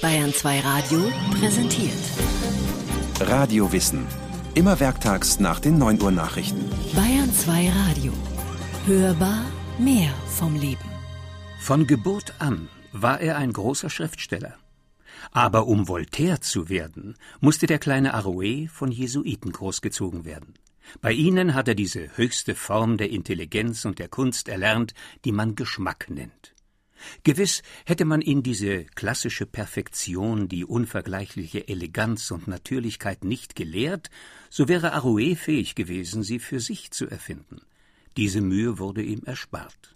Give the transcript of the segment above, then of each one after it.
Bayern 2 Radio präsentiert. Radio Wissen. Immer werktags nach den 9 Uhr Nachrichten. Bayern 2 Radio. Hörbar mehr vom Leben. Von Geburt an war er ein großer Schriftsteller. Aber um Voltaire zu werden, musste der kleine Arouet von Jesuiten großgezogen werden. Bei ihnen hat er diese höchste Form der Intelligenz und der Kunst erlernt, die man Geschmack nennt. Gewiss hätte man ihn diese klassische Perfektion, die unvergleichliche Eleganz und Natürlichkeit nicht gelehrt, so wäre Arouet fähig gewesen, sie für sich zu erfinden. Diese Mühe wurde ihm erspart.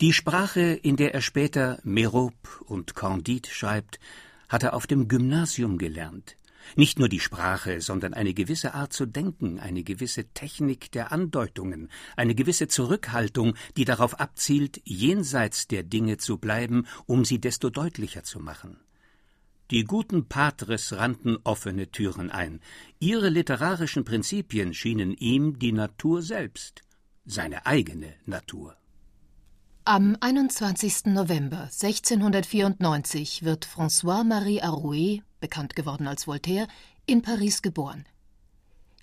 Die Sprache, in der er später Merope und Candide schreibt, hat er auf dem Gymnasium gelernt. Nicht nur die Sprache, sondern eine gewisse Art zu denken, eine gewisse Technik der Andeutungen, eine gewisse Zurückhaltung, die darauf abzielt, jenseits der Dinge zu bleiben, um sie desto deutlicher zu machen. Die guten Patres rannten offene Türen ein. Ihre literarischen Prinzipien schienen ihm die Natur selbst, seine eigene Natur. Am 21. November 1694 wird François-Marie Arouet bekannt geworden als Voltaire, in Paris geboren.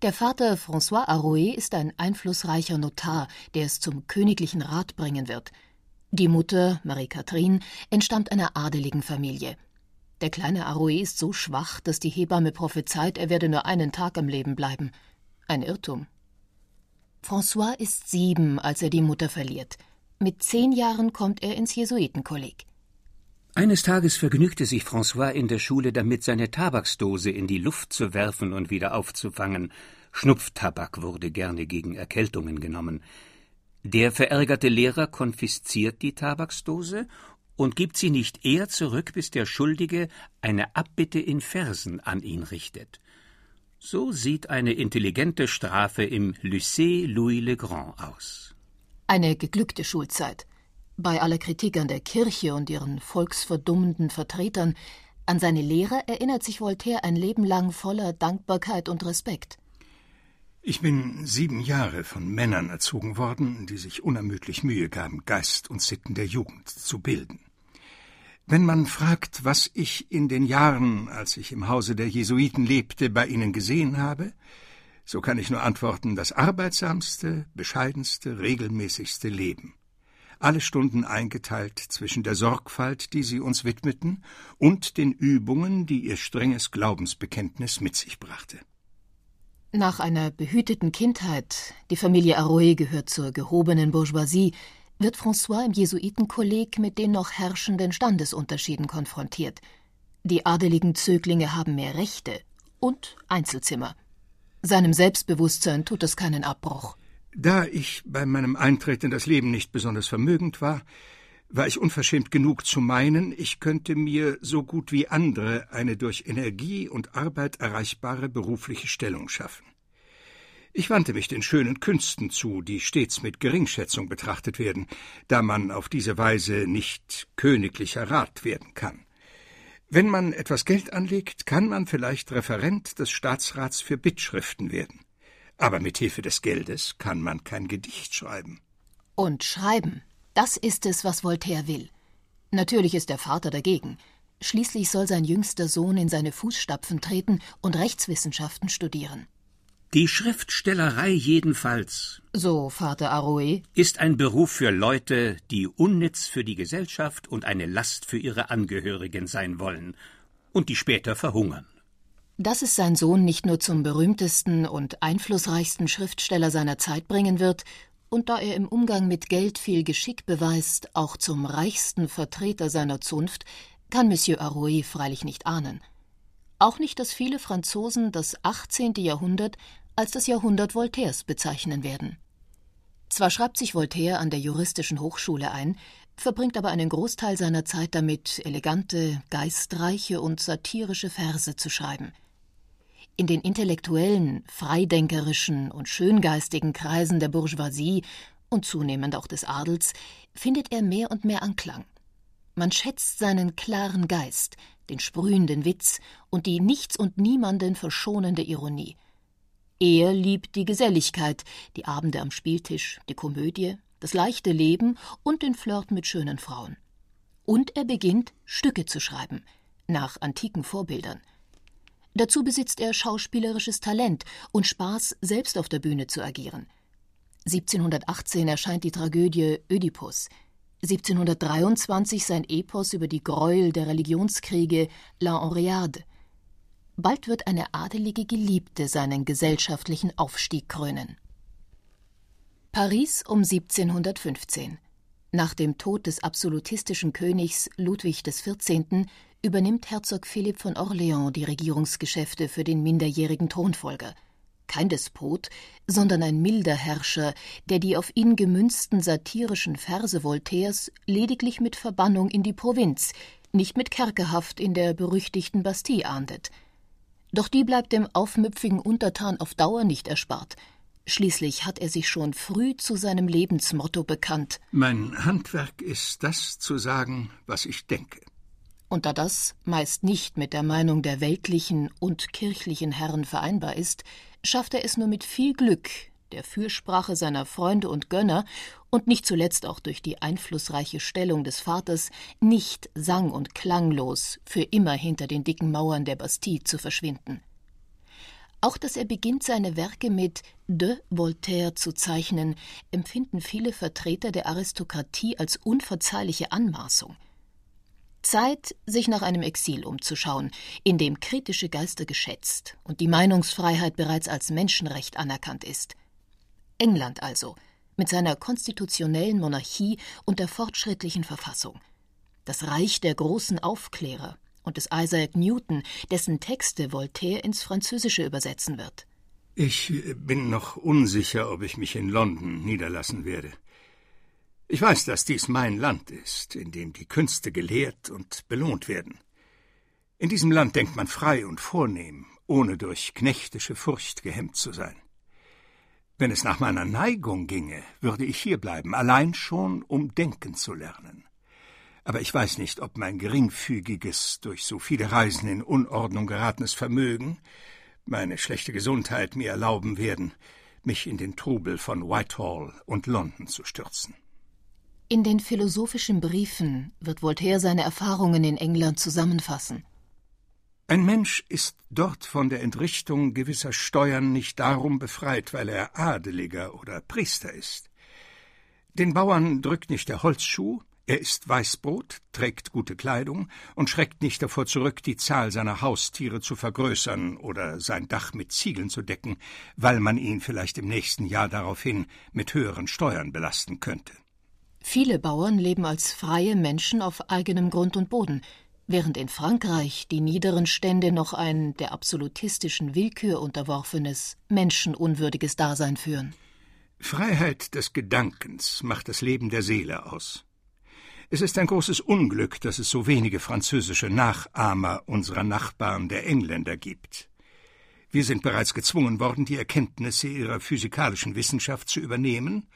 Der Vater François Arouet ist ein einflussreicher Notar, der es zum königlichen Rat bringen wird. Die Mutter, Marie-Catherine, entstammt einer adeligen Familie. Der kleine Arouet ist so schwach, dass die Hebamme prophezeit, er werde nur einen Tag am Leben bleiben. Ein Irrtum. François ist sieben, als er die Mutter verliert. Mit zehn Jahren kommt er ins Jesuitenkolleg. Eines Tages vergnügte sich François in der Schule damit, seine Tabaksdose in die Luft zu werfen und wieder aufzufangen. Schnupftabak wurde gerne gegen Erkältungen genommen. Der verärgerte Lehrer konfisziert die Tabaksdose und gibt sie nicht eher zurück, bis der Schuldige eine Abbitte in Versen an ihn richtet. So sieht eine intelligente Strafe im Lycée Louis le Grand aus. Eine geglückte Schulzeit. Bei aller Kritik an der Kirche und ihren volksverdummenden Vertretern, an seine Lehrer erinnert sich Voltaire ein Leben lang voller Dankbarkeit und Respekt. Ich bin sieben Jahre von Männern erzogen worden, die sich unermüdlich Mühe gaben, Geist und Sitten der Jugend zu bilden. Wenn man fragt, was ich in den Jahren, als ich im Hause der Jesuiten lebte, bei ihnen gesehen habe, so kann ich nur antworten, das arbeitsamste, bescheidenste, regelmäßigste Leben alle Stunden eingeteilt zwischen der Sorgfalt, die sie uns widmeten, und den Übungen, die ihr strenges Glaubensbekenntnis mit sich brachte. Nach einer behüteten Kindheit, die Familie Arouet gehört zur gehobenen Bourgeoisie, wird François im Jesuitenkolleg mit den noch herrschenden Standesunterschieden konfrontiert. Die adeligen Zöglinge haben mehr Rechte und Einzelzimmer. Seinem Selbstbewusstsein tut es keinen Abbruch. Da ich bei meinem Eintritt in das Leben nicht besonders vermögend war, war ich unverschämt genug zu meinen, ich könnte mir so gut wie andere eine durch Energie und Arbeit erreichbare berufliche Stellung schaffen. Ich wandte mich den schönen Künsten zu, die stets mit Geringschätzung betrachtet werden, da man auf diese Weise nicht königlicher Rat werden kann. Wenn man etwas Geld anlegt, kann man vielleicht Referent des Staatsrats für Bittschriften werden. Aber mit Hilfe des Geldes kann man kein Gedicht schreiben. Und schreiben, das ist es, was Voltaire will. Natürlich ist der Vater dagegen. Schließlich soll sein jüngster Sohn in seine Fußstapfen treten und Rechtswissenschaften studieren. Die Schriftstellerei jedenfalls, so Vater Arouet, ist ein Beruf für Leute, die unnütz für die Gesellschaft und eine Last für ihre Angehörigen sein wollen und die später verhungern. Dass es sein Sohn nicht nur zum berühmtesten und einflussreichsten Schriftsteller seiner Zeit bringen wird, und da er im Umgang mit Geld viel Geschick beweist, auch zum reichsten Vertreter seiner Zunft, kann Monsieur Arouet freilich nicht ahnen. Auch nicht, dass viele Franzosen das 18. Jahrhundert als das Jahrhundert Voltaires bezeichnen werden. Zwar schreibt sich Voltaire an der juristischen Hochschule ein, verbringt aber einen Großteil seiner Zeit damit, elegante, geistreiche und satirische Verse zu schreiben. In den intellektuellen, freidenkerischen und schöngeistigen Kreisen der Bourgeoisie und zunehmend auch des Adels findet er mehr und mehr Anklang. Man schätzt seinen klaren Geist, den sprühenden Witz und die nichts und niemanden verschonende Ironie. Er liebt die Geselligkeit, die Abende am Spieltisch, die Komödie, das leichte Leben und den Flirt mit schönen Frauen. Und er beginnt, Stücke zu schreiben – nach antiken Vorbildern. Dazu besitzt er schauspielerisches Talent und Spaß, selbst auf der Bühne zu agieren. 1718 erscheint die Tragödie Ödipus, 1723 sein Epos über die Gräuel der Religionskriege La Henriade. Bald wird eine adelige Geliebte seinen gesellschaftlichen Aufstieg krönen. Paris um 1715. Nach dem Tod des absolutistischen Königs Ludwig XIV. übernimmt Herzog Philipp von Orléans die Regierungsgeschäfte für den minderjährigen Thronfolger. Kein Despot, sondern ein milder Herrscher, der die auf ihn gemünzten satirischen Verse Voltaires lediglich mit Verbannung in die Provinz, nicht mit Kerkerhaft in der berüchtigten Bastille ahndet. Doch die bleibt dem aufmüpfigen Untertan auf Dauer nicht erspart – Schließlich hat er sich schon früh zu seinem Lebensmotto bekannt. Mein Handwerk ist das zu sagen, was ich denke. Und da das meist nicht mit der Meinung der weltlichen und kirchlichen Herren vereinbar ist, schafft er es nur mit viel Glück, der Fürsprache seiner Freunde und Gönner und nicht zuletzt auch durch die einflussreiche Stellung des Vaters, nicht sang- und klanglos für immer hinter den dicken Mauern der Bastille zu verschwinden. Auch dass er beginnt, seine Werke mit de Voltaire zu zeichnen, empfinden viele Vertreter der Aristokratie als unverzeihliche Anmaßung. Zeit, sich nach einem Exil umzuschauen, in dem kritische Geister geschätzt und die Meinungsfreiheit bereits als Menschenrecht anerkannt ist. England also, mit seiner konstitutionellen Monarchie und der fortschrittlichen Verfassung. Das Reich der großen Aufklärer, und des Isaac Newton, dessen Texte Voltaire ins Französische übersetzen wird. Ich bin noch unsicher, ob ich mich in London niederlassen werde. Ich weiß, dass dies mein Land ist, in dem die Künste gelehrt und belohnt werden. In diesem Land denkt man frei und vornehm, ohne durch knechtische Furcht gehemmt zu sein. Wenn es nach meiner Neigung ginge, würde ich hierbleiben, allein schon, um denken zu lernen aber ich weiß nicht, ob mein geringfügiges, durch so viele Reisen in Unordnung geratenes Vermögen, meine schlechte Gesundheit mir erlauben werden, mich in den Trubel von Whitehall und London zu stürzen. In den philosophischen Briefen wird Voltaire seine Erfahrungen in England zusammenfassen. Ein Mensch ist dort von der Entrichtung gewisser Steuern nicht darum befreit, weil er Adeliger oder Priester ist. Den Bauern drückt nicht der Holzschuh, er isst Weißbrot, trägt gute Kleidung und schreckt nicht davor zurück, die Zahl seiner Haustiere zu vergrößern oder sein Dach mit Ziegeln zu decken, weil man ihn vielleicht im nächsten Jahr daraufhin mit höheren Steuern belasten könnte. Viele Bauern leben als freie Menschen auf eigenem Grund und Boden, während in Frankreich die niederen Stände noch ein der absolutistischen Willkür unterworfenes, menschenunwürdiges Dasein führen. Freiheit des Gedankens macht das Leben der Seele aus. Es ist ein großes Unglück, dass es so wenige französische Nachahmer unserer Nachbarn der Engländer gibt. Wir sind bereits gezwungen worden, die Erkenntnisse ihrer physikalischen Wissenschaft zu übernehmen,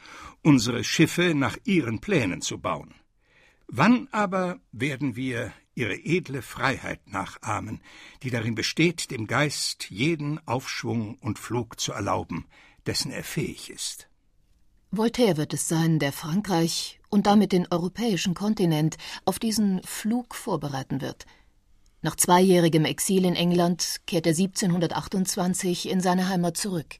unsere Schiffe nach ihren Plänen zu bauen. Wann aber werden wir ihre edle Freiheit nachahmen, die darin besteht, dem Geist jeden Aufschwung und Flug zu erlauben, dessen er fähig ist? Voltaire wird es sein, der Frankreich und damit den europäischen Kontinent auf diesen Flug vorbereiten wird. Nach zweijährigem Exil in England kehrt er 1728 in seine Heimat zurück.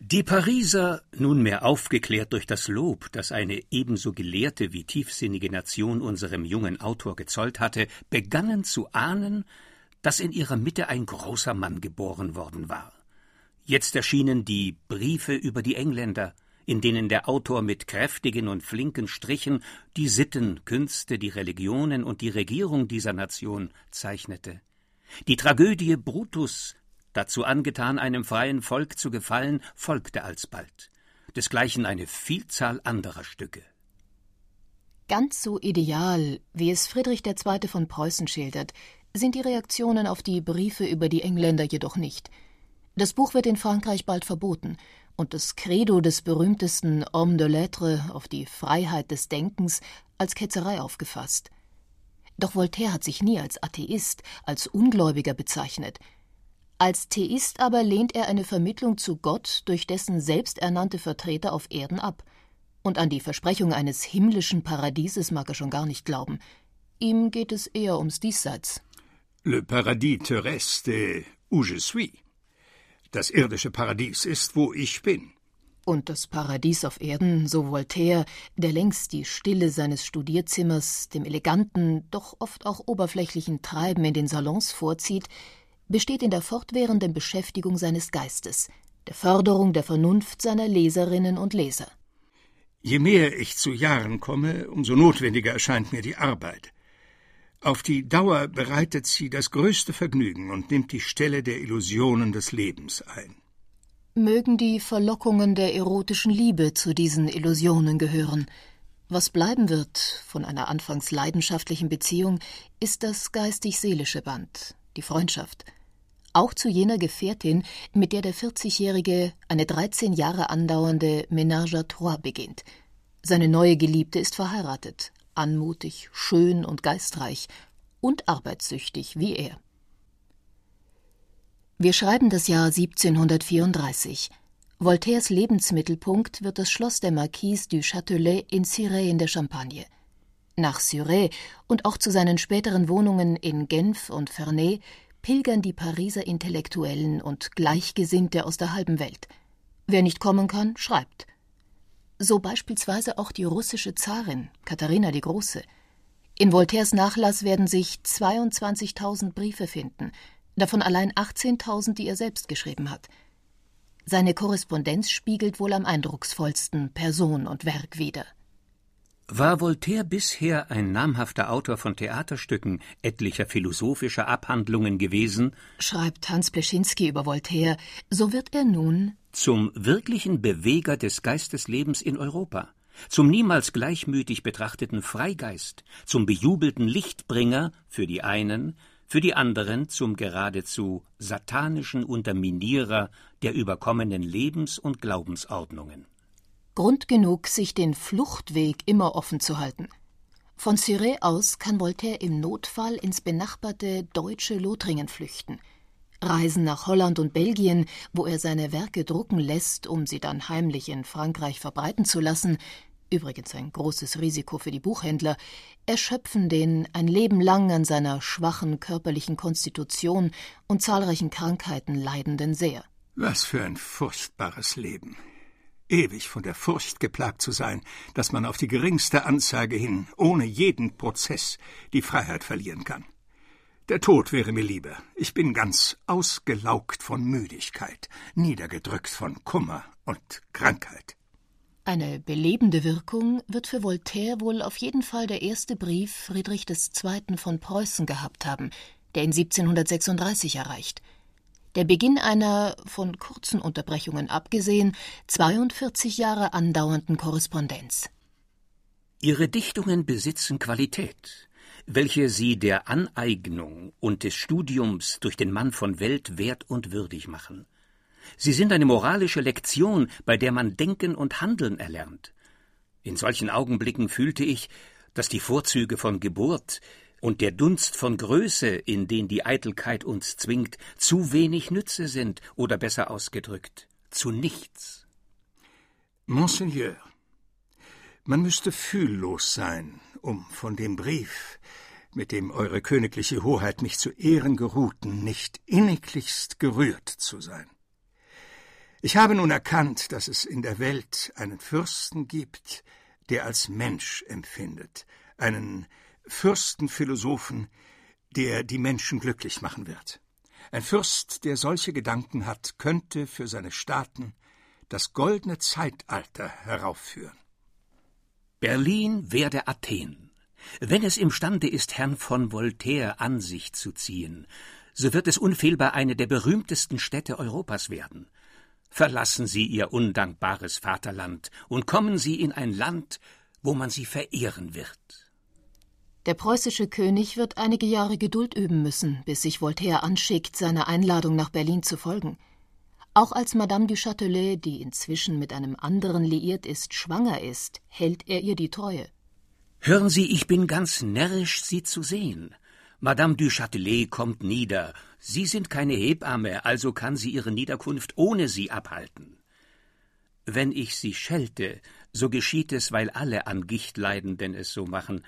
Die Pariser, nunmehr aufgeklärt durch das Lob, das eine ebenso gelehrte wie tiefsinnige Nation unserem jungen Autor gezollt hatte, begannen zu ahnen, dass in ihrer Mitte ein großer Mann geboren worden war. Jetzt erschienen die Briefe über die Engländer, in denen der Autor mit kräftigen und flinken Strichen die Sitten, Künste, die Religionen und die Regierung dieser Nation zeichnete. Die Tragödie Brutus, dazu angetan, einem freien Volk zu gefallen, folgte alsbald, desgleichen eine Vielzahl anderer Stücke. Ganz so ideal, wie es Friedrich II. von Preußen schildert, sind die Reaktionen auf die Briefe über die Engländer jedoch nicht. Das Buch wird in Frankreich bald verboten, und das Credo des berühmtesten Homme de Lettres auf die Freiheit des Denkens als Ketzerei aufgefasst. Doch Voltaire hat sich nie als Atheist, als Ungläubiger bezeichnet. Als Theist aber lehnt er eine Vermittlung zu Gott durch dessen selbsternannte Vertreter auf Erden ab. Und an die Versprechung eines himmlischen Paradieses mag er schon gar nicht glauben. Ihm geht es eher ums Diesseits. Le paradis terrestre où je suis. Das irdische Paradies ist, wo ich bin. Und das Paradies auf Erden, so Voltaire, der längst die Stille seines Studierzimmers dem eleganten, doch oft auch oberflächlichen Treiben in den Salons vorzieht, besteht in der fortwährenden Beschäftigung seines Geistes, der Förderung der Vernunft seiner Leserinnen und Leser. Je mehr ich zu Jahren komme, umso notwendiger erscheint mir die Arbeit. Auf die Dauer bereitet sie das größte Vergnügen und nimmt die Stelle der Illusionen des Lebens ein mögen die Verlockungen der erotischen Liebe zu diesen Illusionen gehören. Was bleiben wird von einer anfangs leidenschaftlichen Beziehung, ist das geistig-seelische Band, die Freundschaft. Auch zu jener Gefährtin, mit der der 40-Jährige eine 13 Jahre andauernde Ménage à trois beginnt. Seine neue Geliebte ist verheiratet, anmutig, schön und geistreich und arbeitssüchtig wie er. Wir schreiben das Jahr 1734. Voltaires Lebensmittelpunkt wird das Schloss der Marquise du Châtelet in Cirey in der Champagne. Nach Cirey und auch zu seinen späteren Wohnungen in Genf und Ferney pilgern die Pariser Intellektuellen und Gleichgesinnte aus der halben Welt. Wer nicht kommen kann, schreibt. So beispielsweise auch die russische Zarin, Katharina die Große. In Voltaires Nachlass werden sich 22.000 Briefe finden, davon allein 18.000, die er selbst geschrieben hat. Seine Korrespondenz spiegelt wohl am eindrucksvollsten Person und Werk wider. War Voltaire bisher ein namhafter Autor von Theaterstücken, etlicher philosophischer Abhandlungen gewesen, schreibt Hans Pleschinski über Voltaire, so wird er nun zum wirklichen Beweger des Geisteslebens in Europa, zum niemals gleichmütig betrachteten Freigeist, zum bejubelten Lichtbringer für die einen, für die anderen zum geradezu satanischen Unterminierer der überkommenen Lebens- und Glaubensordnungen. Grund genug, sich den Fluchtweg immer offen zu halten. Von Cirey aus kann Voltaire im Notfall ins benachbarte deutsche Lothringen flüchten. Reisen nach Holland und Belgien, wo er seine Werke drucken lässt, um sie dann heimlich in Frankreich verbreiten zu lassen, übrigens ein großes Risiko für die Buchhändler, erschöpfen den ein Leben lang an seiner schwachen körperlichen Konstitution und zahlreichen Krankheiten leidenden sehr. Was für ein furchtbares Leben. Ewig von der Furcht geplagt zu sein, dass man auf die geringste Anzeige hin, ohne jeden Prozess, die Freiheit verlieren kann. Der Tod wäre mir lieber. Ich bin ganz ausgelaugt von Müdigkeit, niedergedrückt von Kummer und Krankheit. Eine belebende Wirkung wird für Voltaire wohl auf jeden Fall der erste Brief Friedrich II. von Preußen gehabt haben, der ihn 1736 erreicht. Der Beginn einer, von kurzen Unterbrechungen abgesehen, 42 Jahre andauernden Korrespondenz. Ihre Dichtungen besitzen Qualität, welche sie der Aneignung und des Studiums durch den Mann von Welt wert und würdig machen. Sie sind eine moralische Lektion, bei der man denken und handeln erlernt. In solchen Augenblicken fühlte ich, dass die Vorzüge von Geburt und der Dunst von Größe, in den die Eitelkeit uns zwingt, zu wenig Nütze sind, oder besser ausgedrückt, zu nichts. Monseigneur, man müsste fühllos sein, um von dem Brief, mit dem Eure königliche Hoheit mich zu Ehren geruhten, nicht inniglichst gerührt zu sein. Ich habe nun erkannt, dass es in der Welt einen Fürsten gibt, der als Mensch empfindet, einen Fürstenphilosophen, der die Menschen glücklich machen wird. Ein Fürst, der solche Gedanken hat, könnte für seine Staaten das goldene Zeitalter heraufführen. Berlin werde Athen. Wenn es imstande ist, Herrn von Voltaire an sich zu ziehen, so wird es unfehlbar eine der berühmtesten Städte Europas werden. Verlassen Sie Ihr undankbares Vaterland und kommen Sie in ein Land, wo man Sie verehren wird. Der preußische König wird einige Jahre Geduld üben müssen, bis sich Voltaire anschickt, seiner Einladung nach Berlin zu folgen. Auch als Madame du Châtelet, die inzwischen mit einem anderen liiert ist, schwanger ist, hält er ihr die Treue. Hören Sie, ich bin ganz närrisch, Sie zu sehen. Madame du Châtelet kommt nieder. Sie sind keine Hebamme, also kann sie ihre Niederkunft ohne Sie abhalten. Wenn ich Sie schelte, so geschieht es, weil alle an Gicht Leidenden es so machen.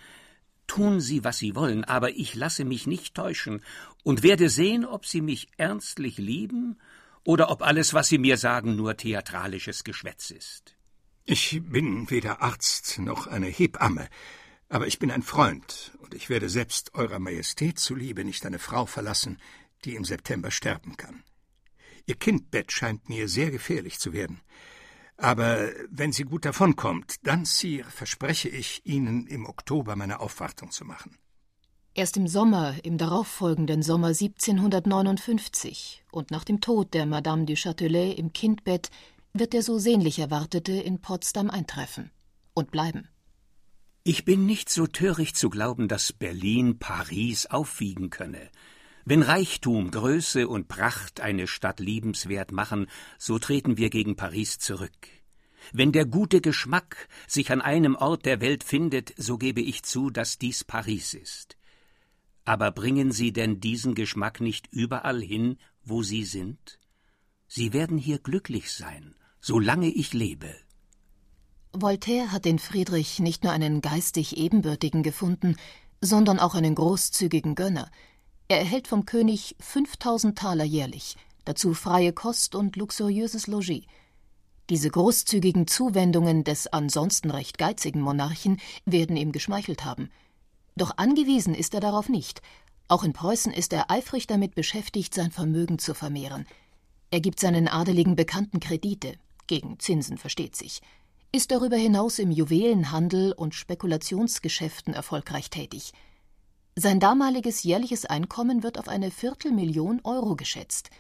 Tun Sie, was Sie wollen, aber ich lasse mich nicht täuschen und werde sehen, ob Sie mich ernstlich lieben oder ob alles, was Sie mir sagen, nur theatralisches Geschwätz ist. Ich bin weder Arzt noch eine Hebamme, aber ich bin ein Freund, und ich werde selbst Eurer Majestät zuliebe nicht eine Frau verlassen, die im September sterben kann. Ihr Kindbett scheint mir sehr gefährlich zu werden. Aber wenn sie gut davonkommt, dann, Sire, verspreche ich Ihnen, im Oktober meine Aufwartung zu machen. Erst im Sommer, im darauffolgenden Sommer 1759 und nach dem Tod der Madame du Châtelet im Kindbett wird der so sehnlich erwartete in Potsdam eintreffen und bleiben. Ich bin nicht so töricht zu glauben, dass Berlin Paris aufwiegen könne. Wenn Reichtum, Größe und Pracht eine Stadt liebenswert machen, so treten wir gegen Paris zurück. Wenn der gute Geschmack sich an einem Ort der Welt findet, so gebe ich zu, dass dies Paris ist. Aber bringen Sie denn diesen Geschmack nicht überall hin, wo Sie sind? Sie werden hier glücklich sein, solange ich lebe. Voltaire hat in Friedrich nicht nur einen geistig Ebenbürtigen gefunden, sondern auch einen großzügigen Gönner, er erhält vom König 5000 Taler jährlich, dazu freie Kost und luxuriöses Logis. Diese großzügigen Zuwendungen des ansonsten recht geizigen Monarchen werden ihm geschmeichelt haben. Doch angewiesen ist er darauf nicht. Auch in Preußen ist er eifrig damit beschäftigt, sein Vermögen zu vermehren. Er gibt seinen adeligen Bekannten Kredite, gegen Zinsen versteht sich, ist darüber hinaus im Juwelenhandel und Spekulationsgeschäften erfolgreich tätig. Sein damaliges jährliches Einkommen wird auf eine Viertelmillion Euro geschätzt.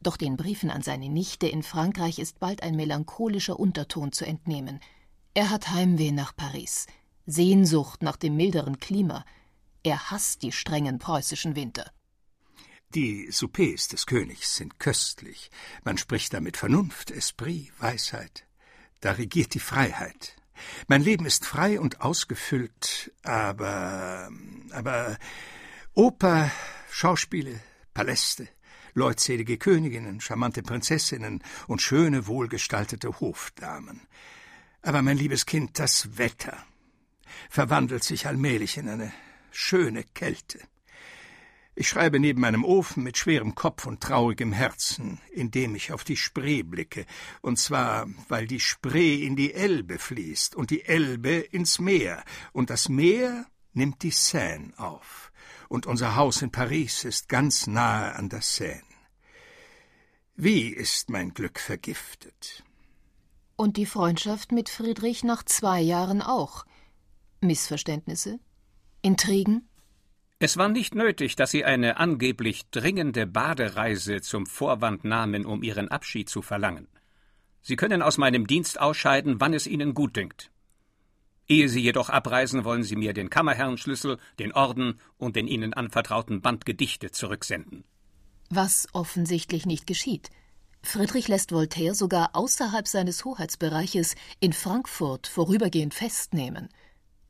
Doch den Briefen an seine Nichte in Frankreich ist bald ein melancholischer Unterton zu entnehmen. Er hat Heimweh nach Paris, Sehnsucht nach dem milderen Klima. Er hasst die strengen preußischen Winter. Die Soupers des Königs sind köstlich. Man spricht da mit Vernunft, Esprit, Weisheit. Da regiert die Freiheit. Mein Leben ist frei und ausgefüllt, aber, aber Oper, Schauspiele, Paläste, leutselige Königinnen, charmante Prinzessinnen und schöne, wohlgestaltete Hofdamen. Aber mein liebes Kind, das Wetter verwandelt sich allmählich in eine schöne Kälte. Ich schreibe neben meinem Ofen mit schwerem Kopf und traurigem Herzen, indem ich auf die Spree blicke, und zwar, weil die Spree in die Elbe fließt und die Elbe ins Meer, und das Meer nimmt die Seine auf, und unser Haus in Paris ist ganz nahe an der Seine. Wie ist mein Glück vergiftet? Und die Freundschaft mit Friedrich nach zwei Jahren auch. Missverständnisse? Intrigen? Es war nicht nötig, dass Sie eine angeblich dringende Badereise zum Vorwand nahmen, um Ihren Abschied zu verlangen. Sie können aus meinem Dienst ausscheiden, wann es Ihnen gut dünkt. Ehe Sie jedoch abreisen, wollen Sie mir den Kammerherrenschlüssel, den Orden und den Ihnen anvertrauten Band Gedichte zurücksenden. Was offensichtlich nicht geschieht. Friedrich lässt Voltaire sogar außerhalb seines Hoheitsbereiches in Frankfurt vorübergehend festnehmen –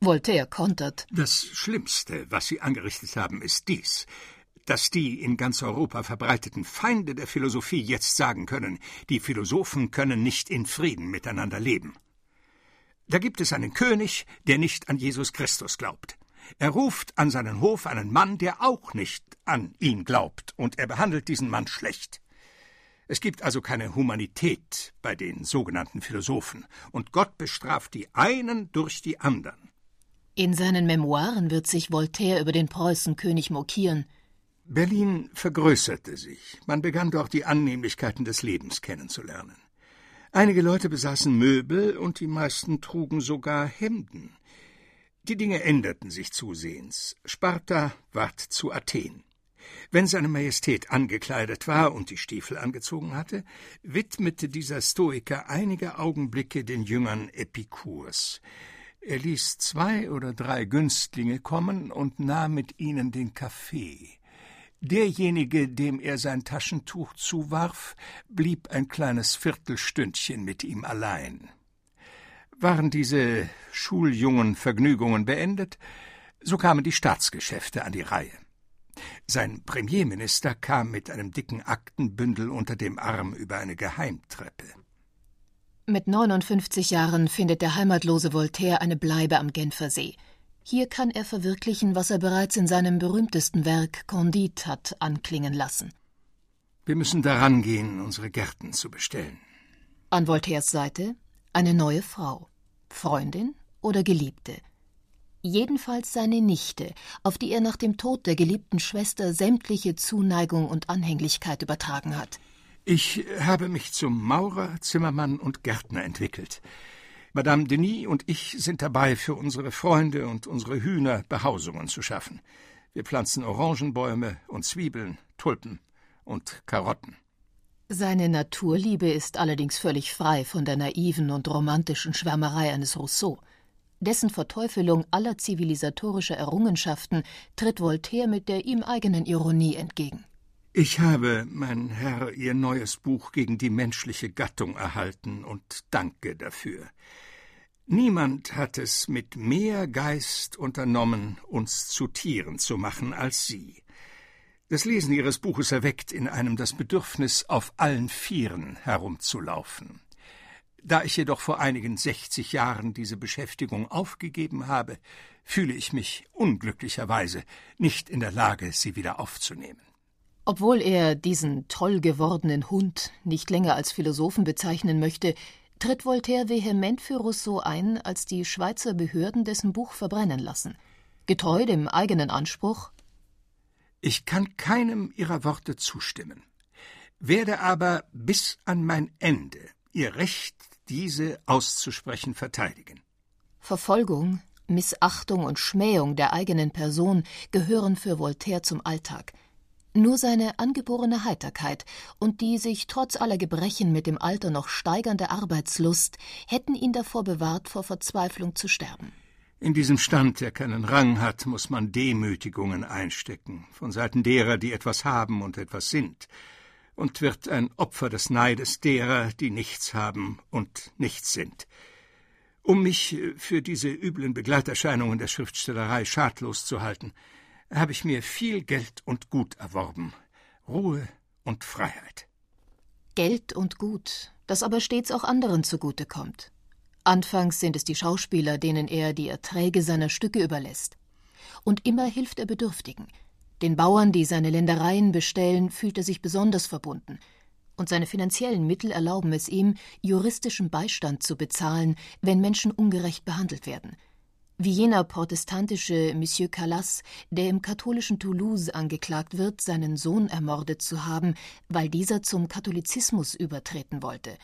Voltaire kontert. Das Schlimmste, was Sie angerichtet haben, ist dies, dass die in ganz Europa verbreiteten Feinde der Philosophie jetzt sagen können, die Philosophen können nicht in Frieden miteinander leben. Da gibt es einen König, der nicht an Jesus Christus glaubt. Er ruft an seinen Hof einen Mann, der auch nicht an ihn glaubt, und er behandelt diesen Mann schlecht. Es gibt also keine Humanität bei den sogenannten Philosophen, und Gott bestraft die einen durch die anderen. In seinen Memoiren wird sich Voltaire über den Preußenkönig mokieren. Berlin vergrößerte sich. Man begann dort die Annehmlichkeiten des Lebens kennenzulernen. Einige Leute besaßen Möbel und die meisten trugen sogar Hemden. Die Dinge änderten sich zusehends. Sparta ward zu Athen. Wenn seine Majestät angekleidet war und die Stiefel angezogen hatte, widmete dieser Stoiker einige Augenblicke den Jüngern Epikurs. Er ließ zwei oder drei Günstlinge kommen und nahm mit ihnen den Kaffee. Derjenige, dem er sein Taschentuch zuwarf, blieb ein kleines Viertelstündchen mit ihm allein. Waren diese schuljungen Vergnügungen beendet, so kamen die Staatsgeschäfte an die Reihe. Sein Premierminister kam mit einem dicken Aktenbündel unter dem Arm über eine Geheimtreppe. Mit 59 Jahren findet der heimatlose Voltaire eine Bleibe am Genfersee. Hier kann er verwirklichen, was er bereits in seinem berühmtesten Werk Candide hat anklingen lassen. Wir müssen daran gehen, unsere Gärten zu bestellen. An Voltaires Seite eine neue Frau, Freundin oder Geliebte. Jedenfalls seine Nichte, auf die er nach dem Tod der geliebten Schwester sämtliche Zuneigung und Anhänglichkeit übertragen hat. Ich habe mich zum Maurer, Zimmermann und Gärtner entwickelt. Madame Denis und ich sind dabei, für unsere Freunde und unsere Hühner Behausungen zu schaffen. Wir pflanzen Orangenbäume und Zwiebeln, Tulpen und Karotten. Seine Naturliebe ist allerdings völlig frei von der naiven und romantischen Schwärmerei eines Rousseau. Dessen Verteufelung aller zivilisatorischer Errungenschaften tritt Voltaire mit der ihm eigenen Ironie entgegen. Ich habe, mein Herr, Ihr neues Buch gegen die menschliche Gattung erhalten und danke dafür. Niemand hat es mit mehr Geist unternommen, uns zu Tieren zu machen als Sie. Das Lesen Ihres Buches erweckt in einem das Bedürfnis, auf allen Vieren herumzulaufen. Da ich jedoch vor einigen sechzig Jahren diese Beschäftigung aufgegeben habe, fühle ich mich unglücklicherweise nicht in der Lage, sie wieder aufzunehmen. Obwohl er diesen toll gewordenen Hund nicht länger als Philosophen bezeichnen möchte, tritt Voltaire vehement für Rousseau ein, als die Schweizer Behörden dessen Buch verbrennen lassen. Getreu dem eigenen Anspruch Ich kann keinem Ihrer Worte zustimmen, werde aber bis an mein Ende Ihr Recht, diese auszusprechen, verteidigen. Verfolgung, Missachtung und Schmähung der eigenen Person gehören für Voltaire zum Alltag. Nur seine angeborene Heiterkeit und die sich trotz aller Gebrechen mit dem Alter noch steigernde Arbeitslust hätten ihn davor bewahrt, vor Verzweiflung zu sterben. In diesem Stand, der keinen Rang hat, muss man Demütigungen einstecken, von Seiten derer, die etwas haben und etwas sind, und wird ein Opfer des Neides derer, die nichts haben und nichts sind. Um mich für diese üblen Begleiterscheinungen der Schriftstellerei schadlos zu halten, habe ich mir viel Geld und Gut erworben, Ruhe und Freiheit. Geld und Gut, das aber stets auch anderen zugute kommt. Anfangs sind es die Schauspieler, denen er die Erträge seiner Stücke überlässt. Und immer hilft er Bedürftigen. Den Bauern, die seine Ländereien bestellen, fühlt er sich besonders verbunden. Und seine finanziellen Mittel erlauben es ihm, juristischen Beistand zu bezahlen, wenn Menschen ungerecht behandelt werden – wie jener protestantische Monsieur Calas, der im katholischen Toulouse angeklagt wird, seinen Sohn ermordet zu haben, weil dieser zum Katholizismus übertreten wollte.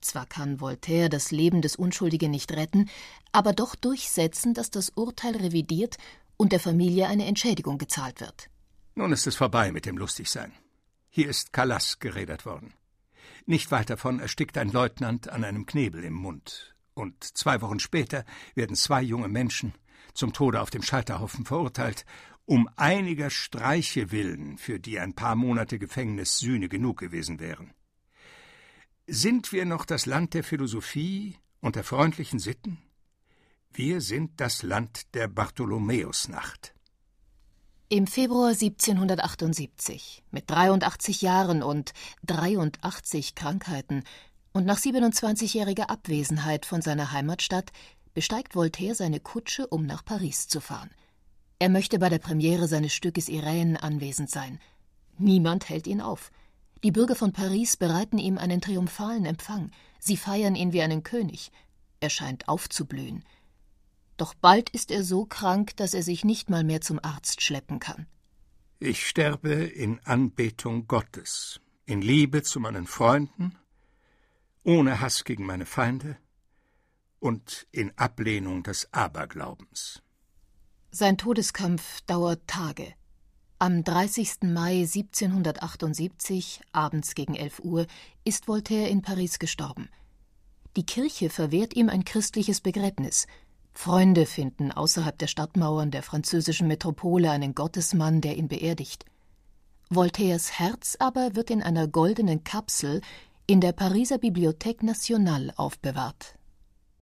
Zwar kann Voltaire das Leben des Unschuldigen nicht retten, aber doch durchsetzen, dass das Urteil revidiert und der Familie eine Entschädigung gezahlt wird. Nun ist es vorbei mit dem Lustigsein. Hier ist Calas gerädert worden. Nicht weit davon erstickt ein Leutnant an einem Knebel im Mund und zwei Wochen später werden zwei junge Menschen zum Tode auf dem Scheiterhaufen verurteilt, um einiger Streiche willen, für die ein paar Monate Gefängnis Sühne genug gewesen wären. Sind wir noch das Land der Philosophie und der freundlichen Sitten? Wir sind das Land der Bartholomäusnacht. Im Februar 1778, mit 83 Jahren und 83 Krankheiten, und nach 27-jähriger Abwesenheit von seiner Heimatstadt besteigt Voltaire seine Kutsche, um nach Paris zu fahren. Er möchte bei der Premiere seines Stückes Irene anwesend sein. Niemand hält ihn auf. Die Bürger von Paris bereiten ihm einen triumphalen Empfang. Sie feiern ihn wie einen König. Er scheint aufzublühen. Doch bald ist er so krank, dass er sich nicht mal mehr zum Arzt schleppen kann. Ich sterbe in Anbetung Gottes, in Liebe zu meinen Freunden ohne Hass gegen meine Feinde und in Ablehnung des Aberglaubens. Sein Todeskampf dauert Tage. Am 30. Mai 1778, abends gegen 11 Uhr, ist Voltaire in Paris gestorben. Die Kirche verwehrt ihm ein christliches Begräbnis. Freunde finden außerhalb der Stadtmauern der französischen Metropole einen Gottesmann, der ihn beerdigt. Voltaires Herz aber wird in einer goldenen Kapsel in der Pariser Bibliothèque Nationale aufbewahrt